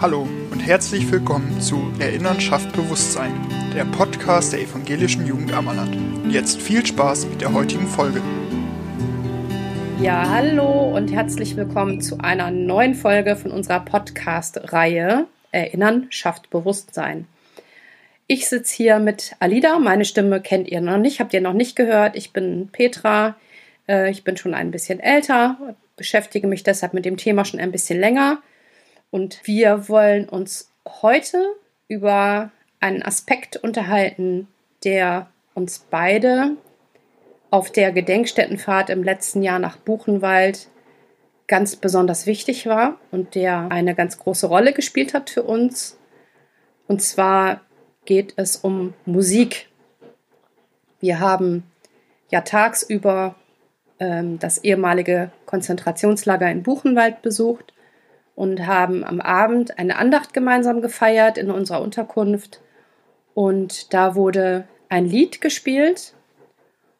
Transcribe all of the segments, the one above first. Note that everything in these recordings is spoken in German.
Hallo und herzlich willkommen zu Erinnern schafft Bewusstsein, der Podcast der evangelischen Jugend Ammerland. Und jetzt viel Spaß mit der heutigen Folge. Ja, hallo und herzlich willkommen zu einer neuen Folge von unserer Podcast-Reihe Erinnern schafft Bewusstsein. Ich sitze hier mit Alida. Meine Stimme kennt ihr noch nicht, habt ihr noch nicht gehört. Ich bin Petra. Äh, ich bin schon ein bisschen älter, beschäftige mich deshalb mit dem Thema schon ein bisschen länger. Und wir wollen uns heute über einen Aspekt unterhalten, der uns beide auf der Gedenkstättenfahrt im letzten Jahr nach Buchenwald ganz besonders wichtig war und der eine ganz große Rolle gespielt hat für uns. Und zwar geht es um Musik. Wir haben ja tagsüber ähm, das ehemalige Konzentrationslager in Buchenwald besucht und haben am Abend eine Andacht gemeinsam gefeiert in unserer Unterkunft. Und da wurde ein Lied gespielt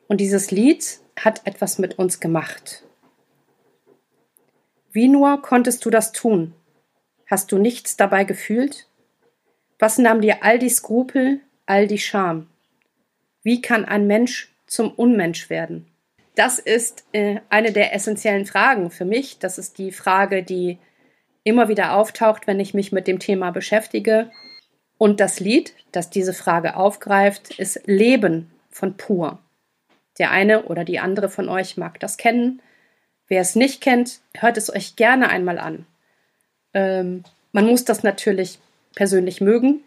und dieses Lied hat etwas mit uns gemacht. Wie nur konntest du das tun? Hast du nichts dabei gefühlt? Was nahm dir all die Skrupel, all die Scham? Wie kann ein Mensch zum Unmensch werden? Das ist äh, eine der essentiellen Fragen für mich. Das ist die Frage, die immer wieder auftaucht, wenn ich mich mit dem Thema beschäftige. Und das Lied, das diese Frage aufgreift, ist Leben von Pur. Der eine oder die andere von euch mag das kennen. Wer es nicht kennt, hört es euch gerne einmal an. Ähm, man muss das natürlich persönlich mögen,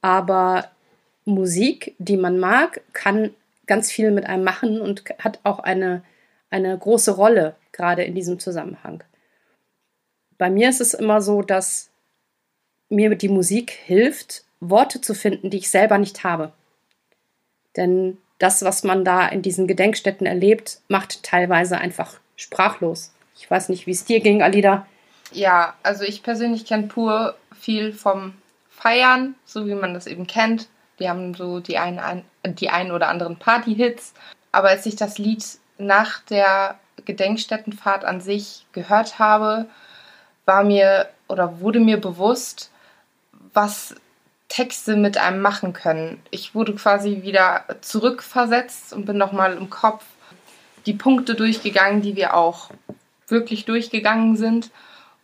aber Musik, die man mag, kann ganz viel mit einem machen und hat auch eine, eine große Rolle gerade in diesem Zusammenhang. Bei mir ist es immer so, dass mir die Musik hilft, Worte zu finden, die ich selber nicht habe. Denn das, was man da in diesen Gedenkstätten erlebt, macht teilweise einfach sprachlos. Ich weiß nicht, wie es dir ging, Alida. Ja, also ich persönlich kenne pur viel vom Feiern, so wie man das eben kennt. Die haben so die einen, die einen oder anderen Party-Hits. Aber als ich das Lied nach der Gedenkstättenfahrt an sich gehört habe, war mir oder wurde mir bewusst, was Texte mit einem machen können. Ich wurde quasi wieder zurückversetzt und bin nochmal im Kopf die Punkte durchgegangen, die wir auch wirklich durchgegangen sind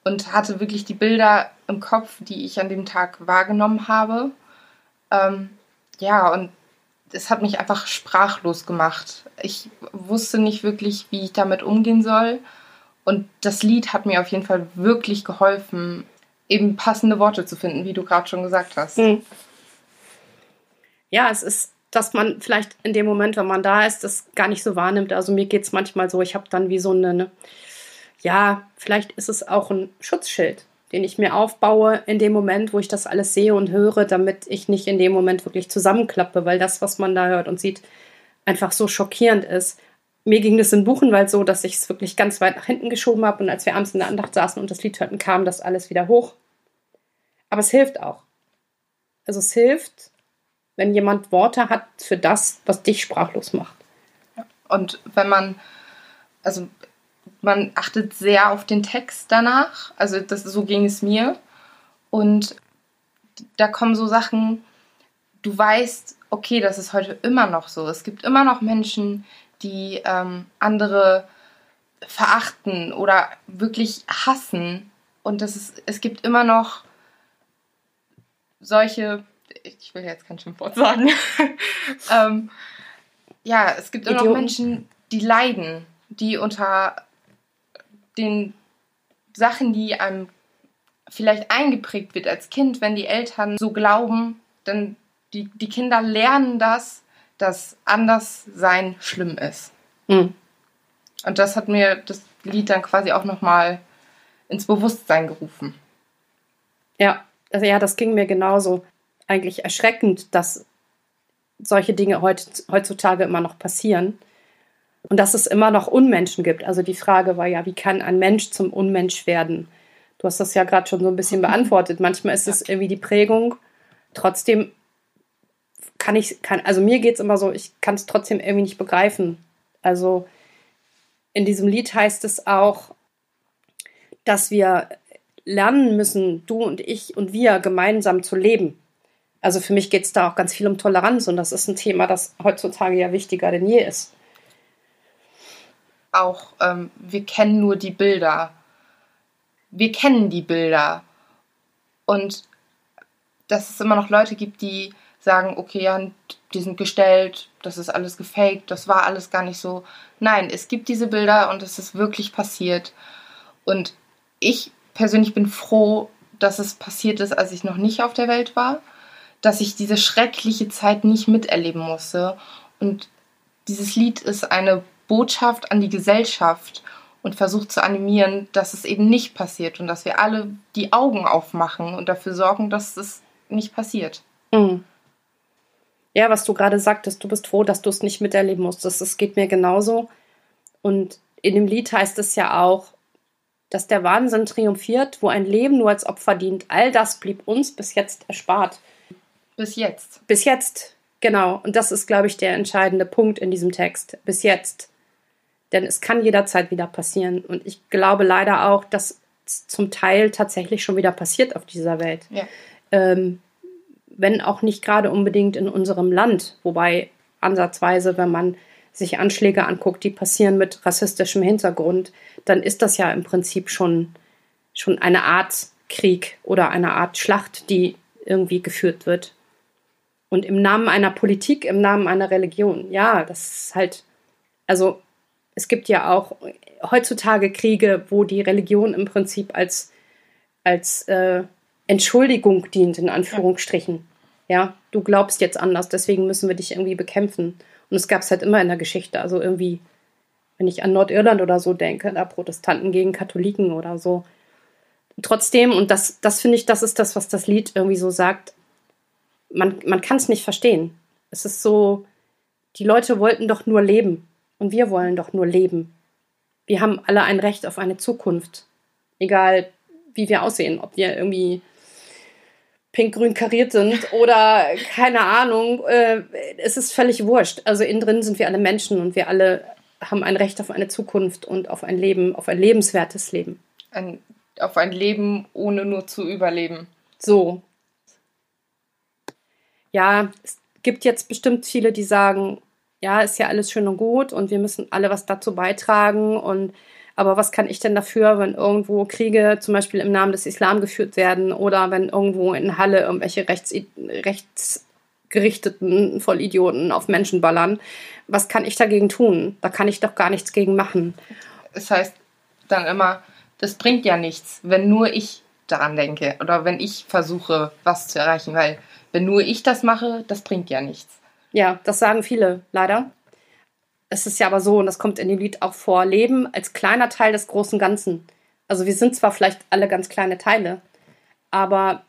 und hatte wirklich die Bilder im Kopf, die ich an dem Tag wahrgenommen habe. Ähm, ja, und es hat mich einfach sprachlos gemacht. Ich wusste nicht wirklich, wie ich damit umgehen soll. Und das Lied hat mir auf jeden Fall wirklich geholfen, eben passende Worte zu finden, wie du gerade schon gesagt hast. Mhm. Ja, es ist, dass man vielleicht in dem Moment, wenn man da ist, das gar nicht so wahrnimmt. Also mir geht es manchmal so, ich habe dann wie so eine, ne, ja, vielleicht ist es auch ein Schutzschild, den ich mir aufbaue in dem Moment, wo ich das alles sehe und höre, damit ich nicht in dem Moment wirklich zusammenklappe, weil das, was man da hört und sieht, einfach so schockierend ist mir ging es in Buchenwald so, dass ich es wirklich ganz weit nach hinten geschoben habe und als wir abends in der Andacht saßen und das Lied hörten, kam das alles wieder hoch. Aber es hilft auch. Also es hilft, wenn jemand Worte hat für das, was dich sprachlos macht. Und wenn man, also man achtet sehr auf den Text danach, also das, so ging es mir. Und da kommen so Sachen, du weißt, okay, das ist heute immer noch so. Es gibt immer noch Menschen, die ähm, andere verachten oder wirklich hassen. Und das ist, es gibt immer noch solche, ich will jetzt kein Schimpfwort sagen, ähm, ja, es gibt immer noch Menschen, die leiden, die unter den Sachen, die einem vielleicht eingeprägt wird als Kind, wenn die Eltern so glauben, dann die, die Kinder lernen das dass Anderssein schlimm ist. Mhm. Und das hat mir das Lied dann quasi auch nochmal ins Bewusstsein gerufen. Ja, also ja, das ging mir genauso. Eigentlich erschreckend, dass solche Dinge heutzutage immer noch passieren. Und dass es immer noch Unmenschen gibt. Also die Frage war ja, wie kann ein Mensch zum Unmensch werden? Du hast das ja gerade schon so ein bisschen beantwortet. Manchmal ist es irgendwie die Prägung. Trotzdem kann ich, kann, also mir geht es immer so, ich kann es trotzdem irgendwie nicht begreifen. Also in diesem Lied heißt es auch, dass wir lernen müssen, du und ich und wir gemeinsam zu leben. Also für mich geht es da auch ganz viel um Toleranz und das ist ein Thema, das heutzutage ja wichtiger denn je ist. Auch ähm, wir kennen nur die Bilder. Wir kennen die Bilder. Und dass es immer noch Leute gibt, die sagen, okay, ja, die sind gestellt, das ist alles gefaked, das war alles gar nicht so. Nein, es gibt diese Bilder und es ist wirklich passiert. Und ich persönlich bin froh, dass es passiert ist, als ich noch nicht auf der Welt war, dass ich diese schreckliche Zeit nicht miterleben musste. Und dieses Lied ist eine Botschaft an die Gesellschaft und versucht zu animieren, dass es eben nicht passiert und dass wir alle die Augen aufmachen und dafür sorgen, dass es nicht passiert. Mhm. Ja, was du gerade sagtest, du bist froh, dass du es nicht miterleben musstest. Das geht mir genauso. Und in dem Lied heißt es ja auch, dass der Wahnsinn triumphiert, wo ein Leben nur als Opfer dient. All das blieb uns bis jetzt erspart. Bis jetzt. Bis jetzt, genau. Und das ist, glaube ich, der entscheidende Punkt in diesem Text. Bis jetzt. Denn es kann jederzeit wieder passieren. Und ich glaube leider auch, dass zum Teil tatsächlich schon wieder passiert auf dieser Welt. Ja. Ähm, wenn auch nicht gerade unbedingt in unserem Land, wobei ansatzweise, wenn man sich Anschläge anguckt, die passieren mit rassistischem Hintergrund, dann ist das ja im Prinzip schon, schon eine Art Krieg oder eine Art Schlacht, die irgendwie geführt wird. Und im Namen einer Politik, im Namen einer Religion, ja, das ist halt, also es gibt ja auch heutzutage Kriege, wo die Religion im Prinzip als, als äh, Entschuldigung dient, in Anführungsstrichen. Ja, du glaubst jetzt anders, deswegen müssen wir dich irgendwie bekämpfen. Und es gab es halt immer in der Geschichte. Also irgendwie, wenn ich an Nordirland oder so denke, da Protestanten gegen Katholiken oder so. Trotzdem, und das, das finde ich, das ist das, was das Lied irgendwie so sagt, man, man kann es nicht verstehen. Es ist so, die Leute wollten doch nur leben. Und wir wollen doch nur leben. Wir haben alle ein Recht auf eine Zukunft. Egal, wie wir aussehen. Ob wir irgendwie pink-grün kariert sind oder keine Ahnung. Äh, es ist völlig wurscht. Also innen drin sind wir alle Menschen und wir alle haben ein Recht auf eine Zukunft und auf ein Leben, auf ein lebenswertes Leben. Ein, auf ein Leben, ohne nur zu überleben. So. Ja, es gibt jetzt bestimmt viele, die sagen, ja, ist ja alles schön und gut und wir müssen alle was dazu beitragen und aber was kann ich denn dafür, wenn irgendwo Kriege zum Beispiel im Namen des Islam geführt werden oder wenn irgendwo in Halle irgendwelche rechts, rechtsgerichteten Vollidioten auf Menschen ballern? Was kann ich dagegen tun? Da kann ich doch gar nichts gegen machen. Es heißt dann immer, das bringt ja nichts, wenn nur ich daran denke oder wenn ich versuche, was zu erreichen, weil wenn nur ich das mache, das bringt ja nichts. Ja, das sagen viele leider es ist ja aber so, und das kommt in dem Lied auch vor, Leben als kleiner Teil des großen Ganzen. Also wir sind zwar vielleicht alle ganz kleine Teile, aber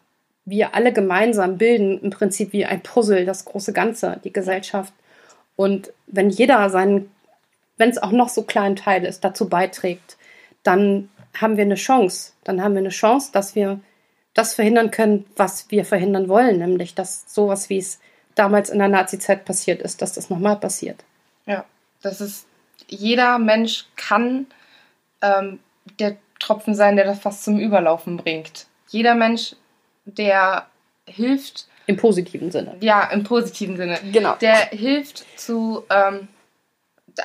wir alle gemeinsam bilden im Prinzip wie ein Puzzle das große Ganze, die Gesellschaft. Und wenn jeder seinen, wenn es auch noch so klein Teil ist, dazu beiträgt, dann haben wir eine Chance. Dann haben wir eine Chance, dass wir das verhindern können, was wir verhindern wollen, nämlich dass sowas, wie es damals in der Nazi-Zeit passiert ist, dass das nochmal passiert. Ja. Das ist, jeder Mensch kann ähm, der Tropfen sein, der das fast zum Überlaufen bringt. Jeder Mensch, der hilft. Im positiven Sinne. Ja, im positiven Sinne. Genau. Der hilft, zu, ähm,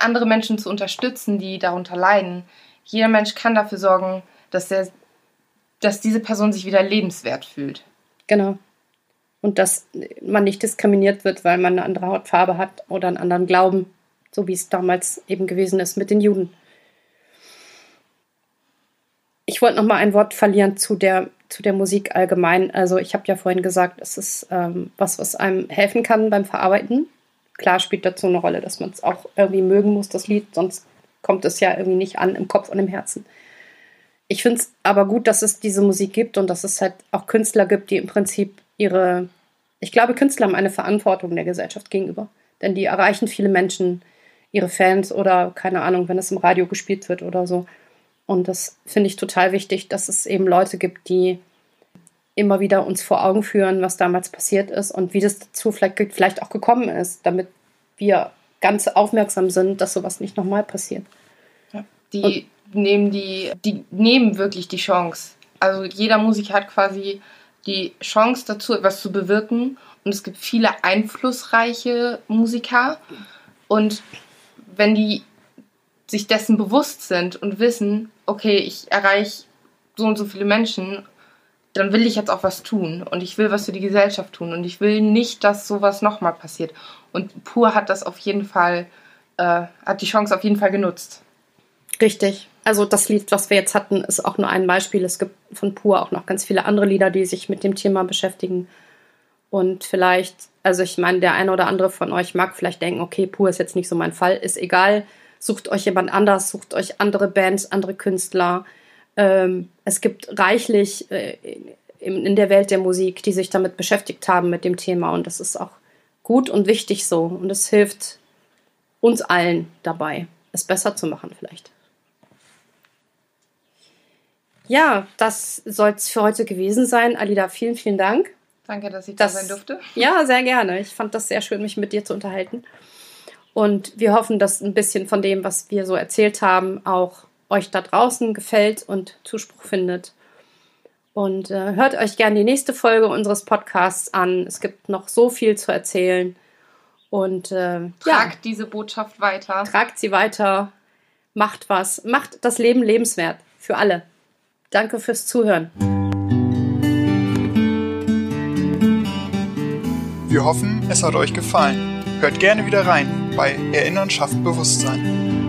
andere Menschen zu unterstützen, die darunter leiden. Jeder Mensch kann dafür sorgen, dass, der, dass diese Person sich wieder lebenswert fühlt. Genau. Und dass man nicht diskriminiert wird, weil man eine andere Hautfarbe hat oder einen anderen Glauben so wie es damals eben gewesen ist mit den Juden. Ich wollte noch mal ein Wort verlieren zu der, zu der Musik allgemein. Also ich habe ja vorhin gesagt, es ist ähm, was, was einem helfen kann beim Verarbeiten. Klar spielt dazu eine Rolle, dass man es auch irgendwie mögen muss, das Lied, sonst kommt es ja irgendwie nicht an im Kopf und im Herzen. Ich finde es aber gut, dass es diese Musik gibt und dass es halt auch Künstler gibt, die im Prinzip ihre, ich glaube, Künstler haben eine Verantwortung der Gesellschaft gegenüber, denn die erreichen viele Menschen, ihre Fans oder keine Ahnung, wenn es im Radio gespielt wird oder so. Und das finde ich total wichtig, dass es eben Leute gibt, die immer wieder uns vor Augen führen, was damals passiert ist und wie das dazu vielleicht, vielleicht auch gekommen ist, damit wir ganz aufmerksam sind, dass sowas nicht nochmal passiert. Ja, die und, nehmen die, die nehmen wirklich die Chance, also jeder Musiker hat quasi die Chance dazu, etwas zu bewirken. Und es gibt viele einflussreiche Musiker. Und wenn die sich dessen bewusst sind und wissen, okay, ich erreiche so und so viele Menschen, dann will ich jetzt auch was tun und ich will was für die Gesellschaft tun und ich will nicht, dass sowas nochmal passiert. Und Pur hat das auf jeden Fall, äh, hat die Chance auf jeden Fall genutzt. Richtig. Also das Lied, was wir jetzt hatten, ist auch nur ein Beispiel. Es gibt von Pur auch noch ganz viele andere Lieder, die sich mit dem Thema beschäftigen. Und vielleicht, also ich meine, der eine oder andere von euch mag vielleicht denken, okay, Pur ist jetzt nicht so mein Fall, ist egal. Sucht euch jemand anders, sucht euch andere Bands, andere Künstler. Ähm, es gibt reichlich äh, in, in der Welt der Musik, die sich damit beschäftigt haben mit dem Thema. Und das ist auch gut und wichtig so. Und es hilft uns allen dabei, es besser zu machen vielleicht. Ja, das soll es für heute gewesen sein. Alida, vielen, vielen Dank. Danke, dass ich das, da sein durfte. Ja, sehr gerne. Ich fand das sehr schön, mich mit dir zu unterhalten. Und wir hoffen, dass ein bisschen von dem, was wir so erzählt haben, auch euch da draußen gefällt und Zuspruch findet. Und äh, hört euch gerne die nächste Folge unseres Podcasts an. Es gibt noch so viel zu erzählen. Und äh, tragt ja, diese Botschaft weiter. Tragt sie weiter. Macht was. Macht das Leben lebenswert. Für alle. Danke fürs Zuhören. Wir hoffen, es hat euch gefallen. Hört gerne wieder rein bei Erinnern schafft Bewusstsein.